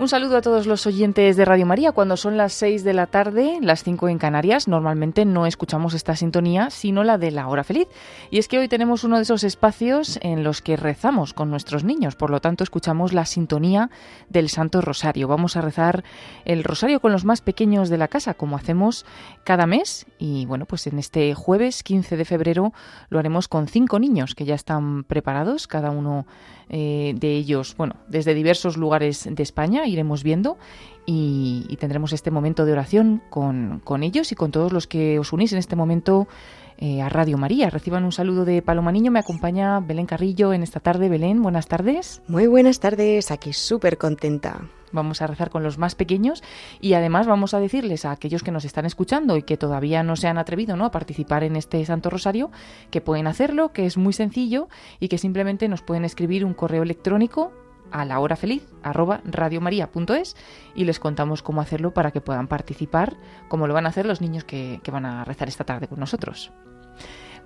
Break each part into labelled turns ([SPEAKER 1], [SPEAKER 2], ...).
[SPEAKER 1] Un saludo a todos los oyentes de Radio María. Cuando son las 6 de la tarde, las 5 en Canarias, normalmente no escuchamos esta sintonía, sino la de la hora feliz. Y es que hoy tenemos uno de esos espacios en los que rezamos con nuestros niños, por lo tanto escuchamos la sintonía del Santo Rosario. Vamos a rezar el Rosario con los más pequeños de la casa, como hacemos cada mes. Y bueno, pues en este jueves 15 de febrero lo haremos con cinco niños que ya están preparados, cada uno eh, de ellos, bueno, desde diversos lugares de España, iremos viendo y, tendremos este momento de oración con, ellos y con todos los que os unís en este momento eh, a Radio María. Reciban un saludo de Paloma Niño, me acompaña Belén Carrillo en esta tarde. Belén, buenas tardes.
[SPEAKER 2] Muy buenas tardes, aquí súper contenta.
[SPEAKER 1] Vamos a rezar con los más pequeños y además vamos a decirles a aquellos que nos están escuchando y que todavía no se han atrevido ¿no? a participar en este Santo Rosario que pueden hacerlo, que es muy sencillo y que simplemente nos pueden escribir un correo electrónico a la hora feliz arroba radiomaria.es y les contamos cómo hacerlo para que puedan participar como lo van a hacer los niños que, que van a rezar esta tarde con nosotros.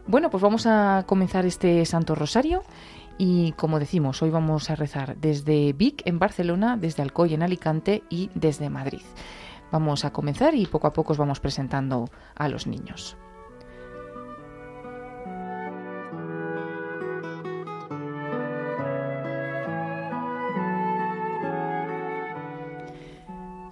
[SPEAKER 1] Bueno, pues vamos a comenzar este Santo Rosario y como decimos, hoy vamos a rezar desde Vic en Barcelona, desde Alcoy en Alicante y desde Madrid. Vamos a comenzar y poco a poco os vamos presentando a los niños.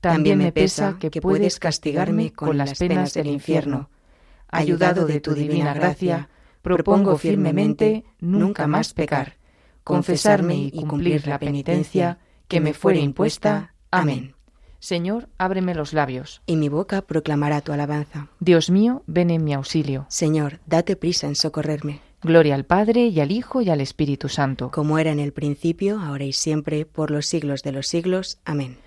[SPEAKER 3] también me pesa que puedes castigarme con las penas del infierno. Ayudado de tu divina gracia, propongo firmemente nunca más pecar, confesarme y cumplir la penitencia que me fuere impuesta. Amén.
[SPEAKER 1] Señor, ábreme los labios.
[SPEAKER 2] Y mi boca proclamará tu alabanza.
[SPEAKER 1] Dios mío, ven en mi auxilio.
[SPEAKER 2] Señor, date prisa en socorrerme.
[SPEAKER 1] Gloria al Padre y al Hijo y al Espíritu Santo.
[SPEAKER 2] Como era en el principio, ahora y siempre, por los siglos de los siglos. Amén.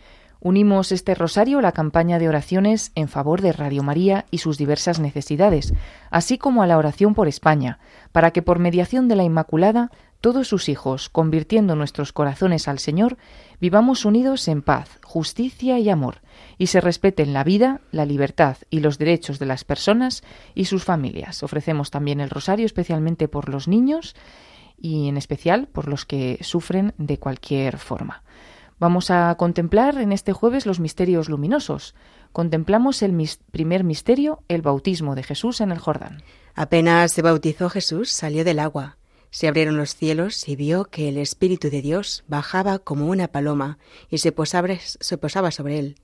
[SPEAKER 1] Unimos este rosario a la campaña de oraciones en favor de Radio María y sus diversas necesidades, así como a la oración por España, para que por mediación de la Inmaculada todos sus hijos, convirtiendo nuestros corazones al Señor, vivamos unidos en paz, justicia y amor, y se respeten la vida, la libertad y los derechos de las personas y sus familias. Ofrecemos también el rosario especialmente por los niños y en especial por los que sufren de cualquier forma. Vamos a contemplar en este jueves los misterios luminosos. Contemplamos el primer misterio, el bautismo de Jesús en el Jordán.
[SPEAKER 2] Apenas se bautizó Jesús, salió del agua. Se abrieron los cielos y vio que el Espíritu de Dios bajaba como una paloma y se posaba, se posaba sobre él.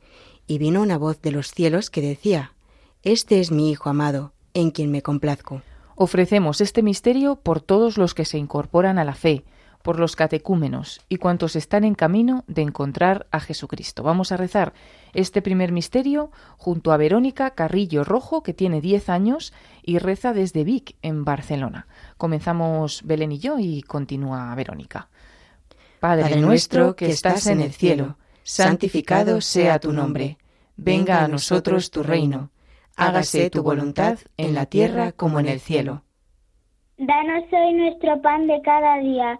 [SPEAKER 2] Y vino una voz de los cielos que decía, Este es mi Hijo amado, en quien me complazco.
[SPEAKER 1] Ofrecemos este misterio por todos los que se incorporan a la fe, por los catecúmenos y cuantos están en camino de encontrar a Jesucristo. Vamos a rezar este primer misterio junto a Verónica Carrillo Rojo, que tiene 10 años y reza desde Vic, en Barcelona. Comenzamos Belén y yo y continúa Verónica.
[SPEAKER 3] Padre nuestro que estás en el cielo, santificado sea tu nombre. Venga a nosotros tu reino. Hágase tu voluntad en la tierra como en el cielo.
[SPEAKER 4] Danos hoy nuestro pan de cada día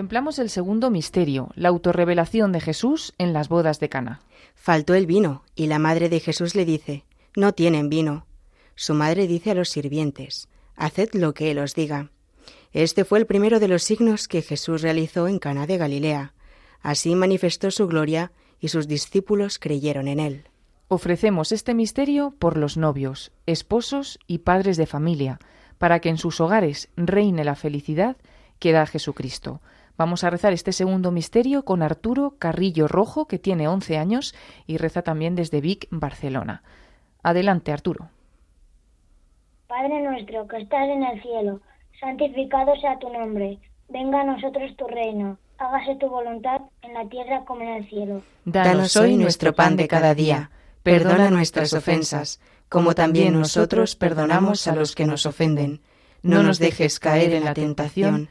[SPEAKER 1] Contemplamos el segundo misterio, la autorrevelación de Jesús en las bodas de Cana.
[SPEAKER 2] Faltó el vino, y la madre de Jesús le dice: No tienen vino. Su madre dice a los sirvientes: Haced lo que él os diga. Este fue el primero de los signos que Jesús realizó en Cana de Galilea. Así manifestó su gloria y sus discípulos creyeron en él.
[SPEAKER 1] Ofrecemos este misterio por los novios, esposos y padres de familia, para que en sus hogares reine la felicidad que da Jesucristo. Vamos a rezar este segundo misterio con Arturo Carrillo Rojo, que tiene 11 años y reza también desde Vic, Barcelona. Adelante, Arturo.
[SPEAKER 4] Padre nuestro que estás en el cielo, santificado sea tu nombre. Venga a nosotros tu reino. Hágase tu voluntad en la tierra como en el cielo.
[SPEAKER 3] Danos hoy nuestro pan de cada día. Perdona nuestras ofensas, como también nosotros perdonamos a los que nos ofenden. No nos dejes caer en la tentación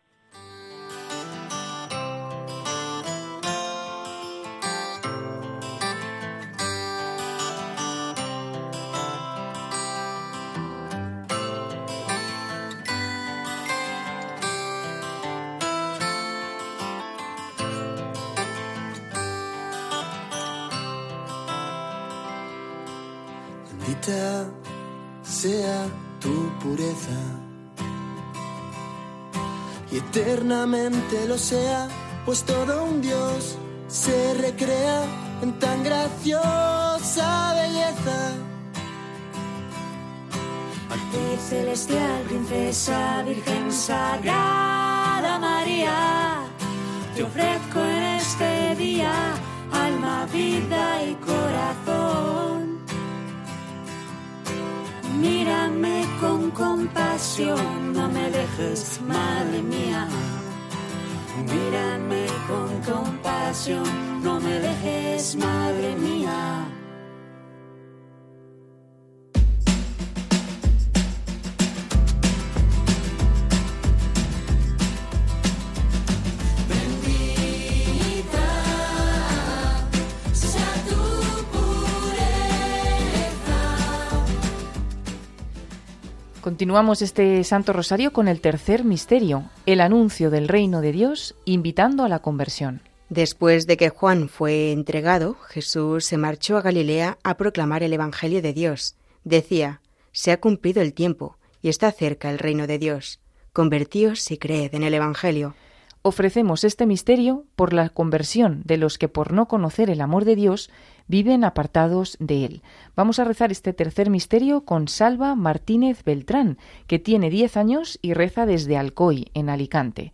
[SPEAKER 5] Eternamente lo sea, pues todo un Dios se recrea en tan graciosa belleza.
[SPEAKER 6] Arte celestial, princesa, virgen sagrada María, te ofrezco en este día alma, vida y corazón. Mírame con compasión, no me dejes, madre mía. No me dejes, madre mía.
[SPEAKER 1] Continuamos este Santo Rosario con el tercer misterio, el anuncio del reino de Dios, invitando a la conversión.
[SPEAKER 2] Después de que Juan fue entregado, Jesús se marchó a Galilea a proclamar el Evangelio de Dios. Decía, Se ha cumplido el tiempo y está cerca el reino de Dios. Convertíos y creed en el Evangelio.
[SPEAKER 1] Ofrecemos este misterio por la conversión de los que por no conocer el amor de Dios viven apartados de Él. Vamos a rezar este tercer misterio con Salva Martínez Beltrán, que tiene 10 años y reza desde Alcoy, en Alicante.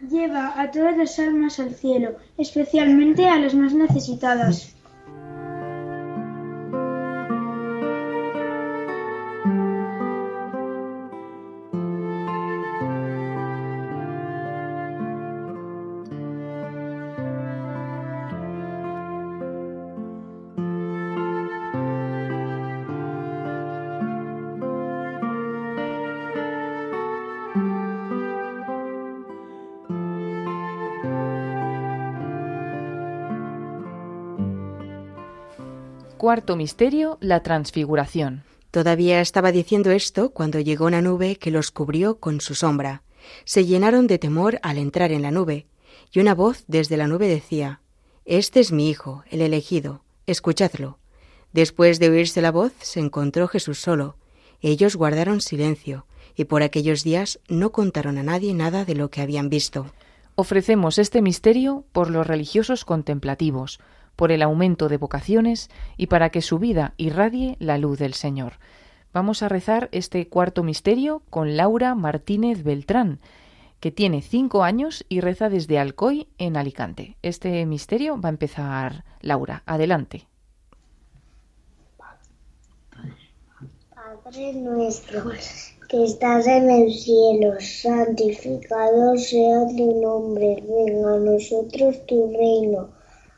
[SPEAKER 7] lleva a todas las almas al cielo, especialmente a las más necesitadas.
[SPEAKER 1] Cuarto misterio, la transfiguración.
[SPEAKER 2] Todavía estaba diciendo esto cuando llegó una nube que los cubrió con su sombra. Se llenaron de temor al entrar en la nube, y una voz desde la nube decía Este es mi Hijo, el elegido, escuchadlo. Después de oírse la voz, se encontró Jesús solo. Ellos guardaron silencio, y por aquellos días no contaron a nadie nada de lo que habían visto.
[SPEAKER 1] Ofrecemos este misterio por los religiosos contemplativos, por el aumento de vocaciones y para que su vida irradie la luz del Señor. Vamos a rezar este cuarto misterio con Laura Martínez Beltrán, que tiene cinco años y reza desde Alcoy, en Alicante. Este misterio va a empezar Laura. Adelante.
[SPEAKER 8] Padre nuestro, que estás en el cielo, santificado sea tu nombre, venga a nosotros tu reino,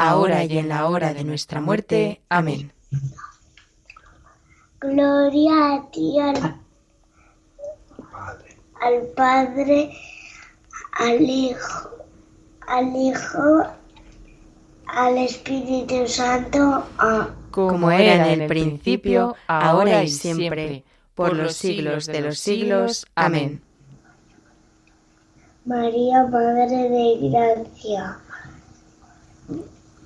[SPEAKER 3] ahora y en la hora de nuestra muerte. Amén.
[SPEAKER 8] Gloria a ti, al, al Padre, al Hijo, al Hijo, al Espíritu Santo,
[SPEAKER 3] como era en el principio, ahora y siempre, por los siglos de los siglos. Amén.
[SPEAKER 8] María, Madre de Gracia,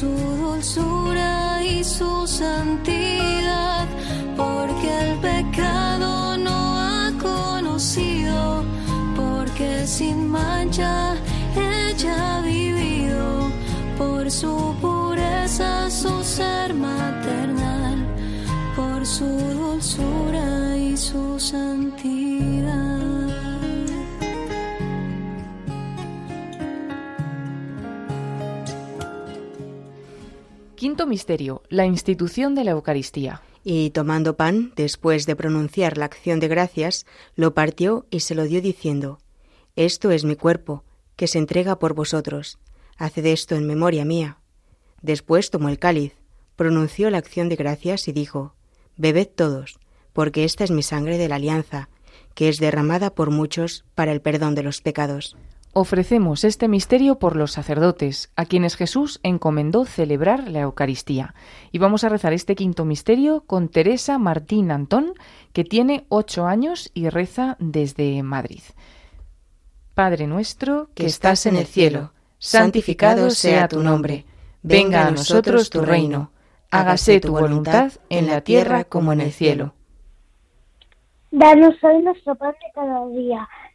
[SPEAKER 9] su dulzura y su santidad, porque el pecado no ha conocido, porque sin mancha ella ha vivido, por su pureza su ser maternal, por su dulzura y su santidad.
[SPEAKER 1] Quinto misterio, la institución de la Eucaristía.
[SPEAKER 3] Y tomando pan, después de pronunciar la acción de gracias, lo partió y se lo dio diciendo, Esto es mi cuerpo, que se entrega por vosotros. Haced esto en memoria mía. Después tomó el cáliz, pronunció la acción de gracias y dijo, Bebed todos, porque esta es mi sangre de la alianza, que es derramada por muchos para el perdón de los pecados.
[SPEAKER 1] Ofrecemos este misterio por los sacerdotes, a quienes Jesús encomendó celebrar la Eucaristía. Y vamos a rezar este quinto misterio con Teresa Martín Antón, que tiene ocho años y reza desde Madrid. Padre nuestro, que estás en el cielo, santificado sea tu nombre. Venga a nosotros tu reino. Hágase tu voluntad en la tierra como en el cielo.
[SPEAKER 4] Danos hoy nuestro pan de cada día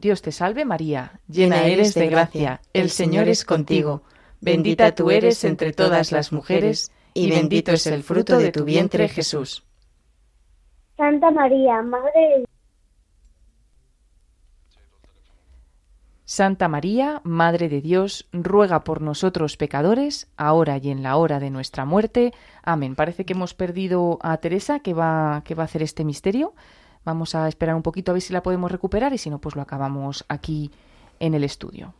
[SPEAKER 1] Dios te salve María, llena eres de gracia, el Señor es contigo, bendita tú eres entre todas las mujeres, y bendito es el fruto de tu vientre Jesús.
[SPEAKER 4] Santa María, Madre de Dios.
[SPEAKER 1] Santa María, Madre de Dios, ruega por nosotros pecadores, ahora y en la hora de nuestra muerte. Amén. Parece que hemos perdido a Teresa, que va, que va a hacer este misterio. Vamos a esperar un poquito a ver si la podemos recuperar y si no, pues lo acabamos aquí en el estudio.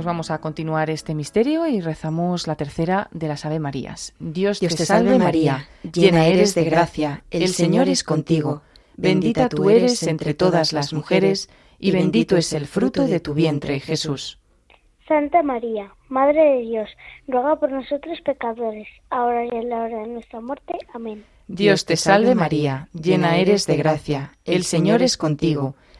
[SPEAKER 1] Pues vamos a continuar este misterio y rezamos la tercera de las Ave Marías. Dios, te, salve María, llena eres de gracia, el Señor es contigo. Bendita tú eres entre todas las mujeres y bendito es el fruto de tu vientre, Jesús.
[SPEAKER 4] Santa María, Madre de Dios, ruega por nosotros pecadores, ahora y en la hora de nuestra muerte. Amén.
[SPEAKER 1] Dios te salve María, llena eres de gracia, el Señor es contigo.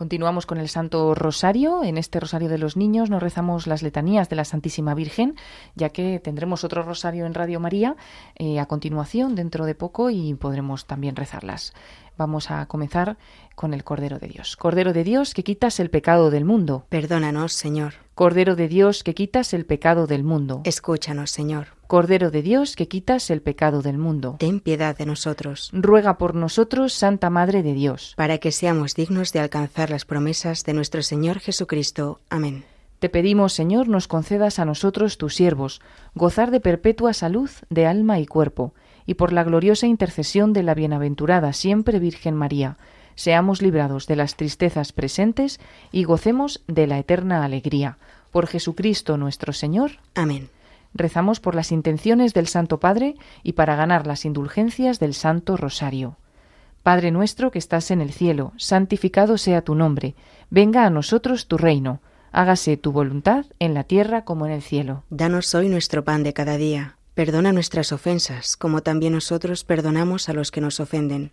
[SPEAKER 1] Continuamos con el Santo Rosario. En este Rosario de los Niños nos rezamos las letanías de la Santísima Virgen, ya que tendremos otro Rosario en Radio María eh, a continuación dentro de poco y podremos también rezarlas. Vamos a comenzar con el Cordero de Dios. Cordero de Dios, que quitas el pecado del mundo.
[SPEAKER 2] Perdónanos, Señor.
[SPEAKER 1] Cordero de Dios, que quitas el pecado del mundo.
[SPEAKER 2] Escúchanos, Señor.
[SPEAKER 1] Cordero de Dios, que quitas el pecado del mundo.
[SPEAKER 2] Ten piedad de nosotros.
[SPEAKER 1] Ruega por nosotros, Santa Madre de Dios.
[SPEAKER 2] Para que seamos dignos de alcanzar las promesas de nuestro Señor Jesucristo. Amén.
[SPEAKER 1] Te pedimos, Señor, nos concedas a nosotros, tus siervos, gozar de perpetua salud de alma y cuerpo y por la gloriosa intercesión de la bienaventurada siempre Virgen María, seamos librados de las tristezas presentes y gocemos de la eterna alegría. Por Jesucristo nuestro Señor.
[SPEAKER 2] Amén.
[SPEAKER 1] Rezamos por las intenciones del Santo Padre y para ganar las indulgencias del Santo Rosario. Padre nuestro que estás en el cielo, santificado sea tu nombre, venga a nosotros tu reino, hágase tu voluntad en la tierra como en el cielo.
[SPEAKER 2] Danos hoy nuestro pan de cada día Perdona nuestras ofensas, como también nosotros perdonamos a los que nos ofenden.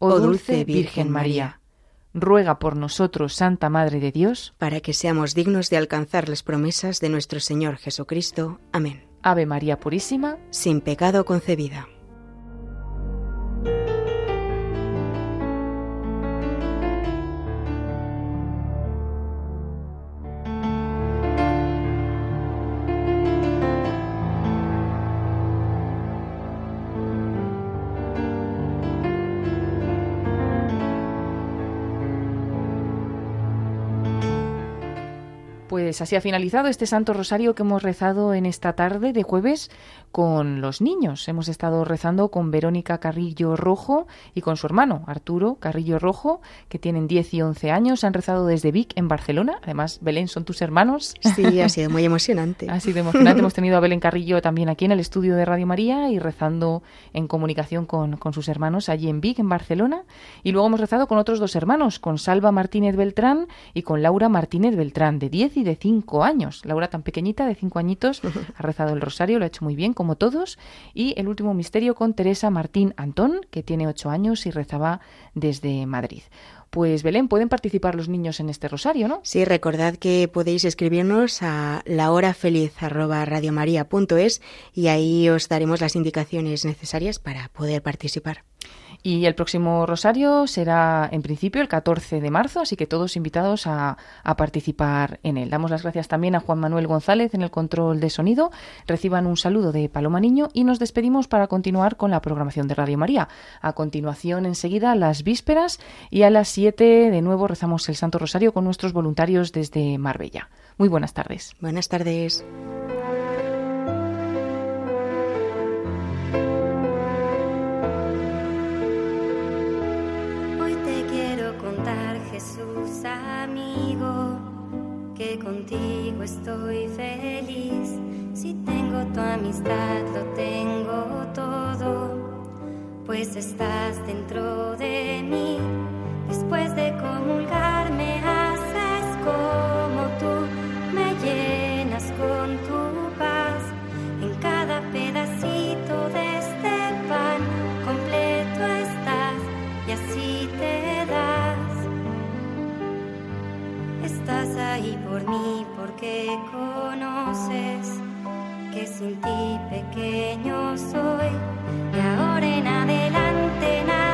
[SPEAKER 1] oh dulce Virgen María. Ruega por nosotros, Santa Madre de Dios,
[SPEAKER 2] para que seamos dignos de alcanzar las promesas de nuestro Señor Jesucristo. Amén.
[SPEAKER 1] Ave María Purísima,
[SPEAKER 2] sin pecado concebida.
[SPEAKER 1] Pues así ha finalizado este Santo Rosario que hemos rezado en esta tarde de jueves con los niños. Hemos estado rezando con Verónica Carrillo Rojo y con su hermano Arturo Carrillo Rojo, que tienen 10 y 11 años. Han rezado desde Vic en Barcelona. Además, Belén, son tus hermanos.
[SPEAKER 2] Sí, ha sido muy emocionante.
[SPEAKER 1] ha sido emocionante. Hemos tenido a Belén Carrillo también aquí en el estudio de Radio María y rezando en comunicación con, con sus hermanos allí en Vic, en Barcelona. Y luego hemos rezado con otros dos hermanos, con Salva Martínez Beltrán y con Laura Martínez Beltrán, de 10 y de cinco años. Laura, tan pequeñita, de cinco añitos, ha rezado el rosario, lo ha hecho muy bien, como todos. Y el último misterio con Teresa Martín Antón, que tiene ocho años y rezaba desde Madrid. Pues Belén, pueden participar los niños en este rosario, ¿no?
[SPEAKER 2] Sí, recordad que podéis escribirnos a lahorafeliz@radiomaria.es y ahí os daremos las indicaciones necesarias para poder participar.
[SPEAKER 1] Y el próximo rosario será en principio el 14 de marzo, así que todos invitados a, participar en él. Damos las gracias también a Juan Manuel González en el control de sonido. Reciban un saludo de Paloma Niño y nos despedimos para continuar con la programación de Radio María. A continuación, enseguida, las vísperas y a las 7 de nuevo rezamos el Santo Rosario con nuestros voluntarios desde Marbella. Muy buenas tardes.
[SPEAKER 2] Buenas tardes.
[SPEAKER 10] Contigo estoy feliz. Si tengo tu amistad, lo tengo todo, pues estás dentro de mí. Después de comulgar me haces como tú, me llenas con tu paz en cada pedacito Estás ahí por mí porque conoces que sin ti pequeño soy. Y ahora en adelante nada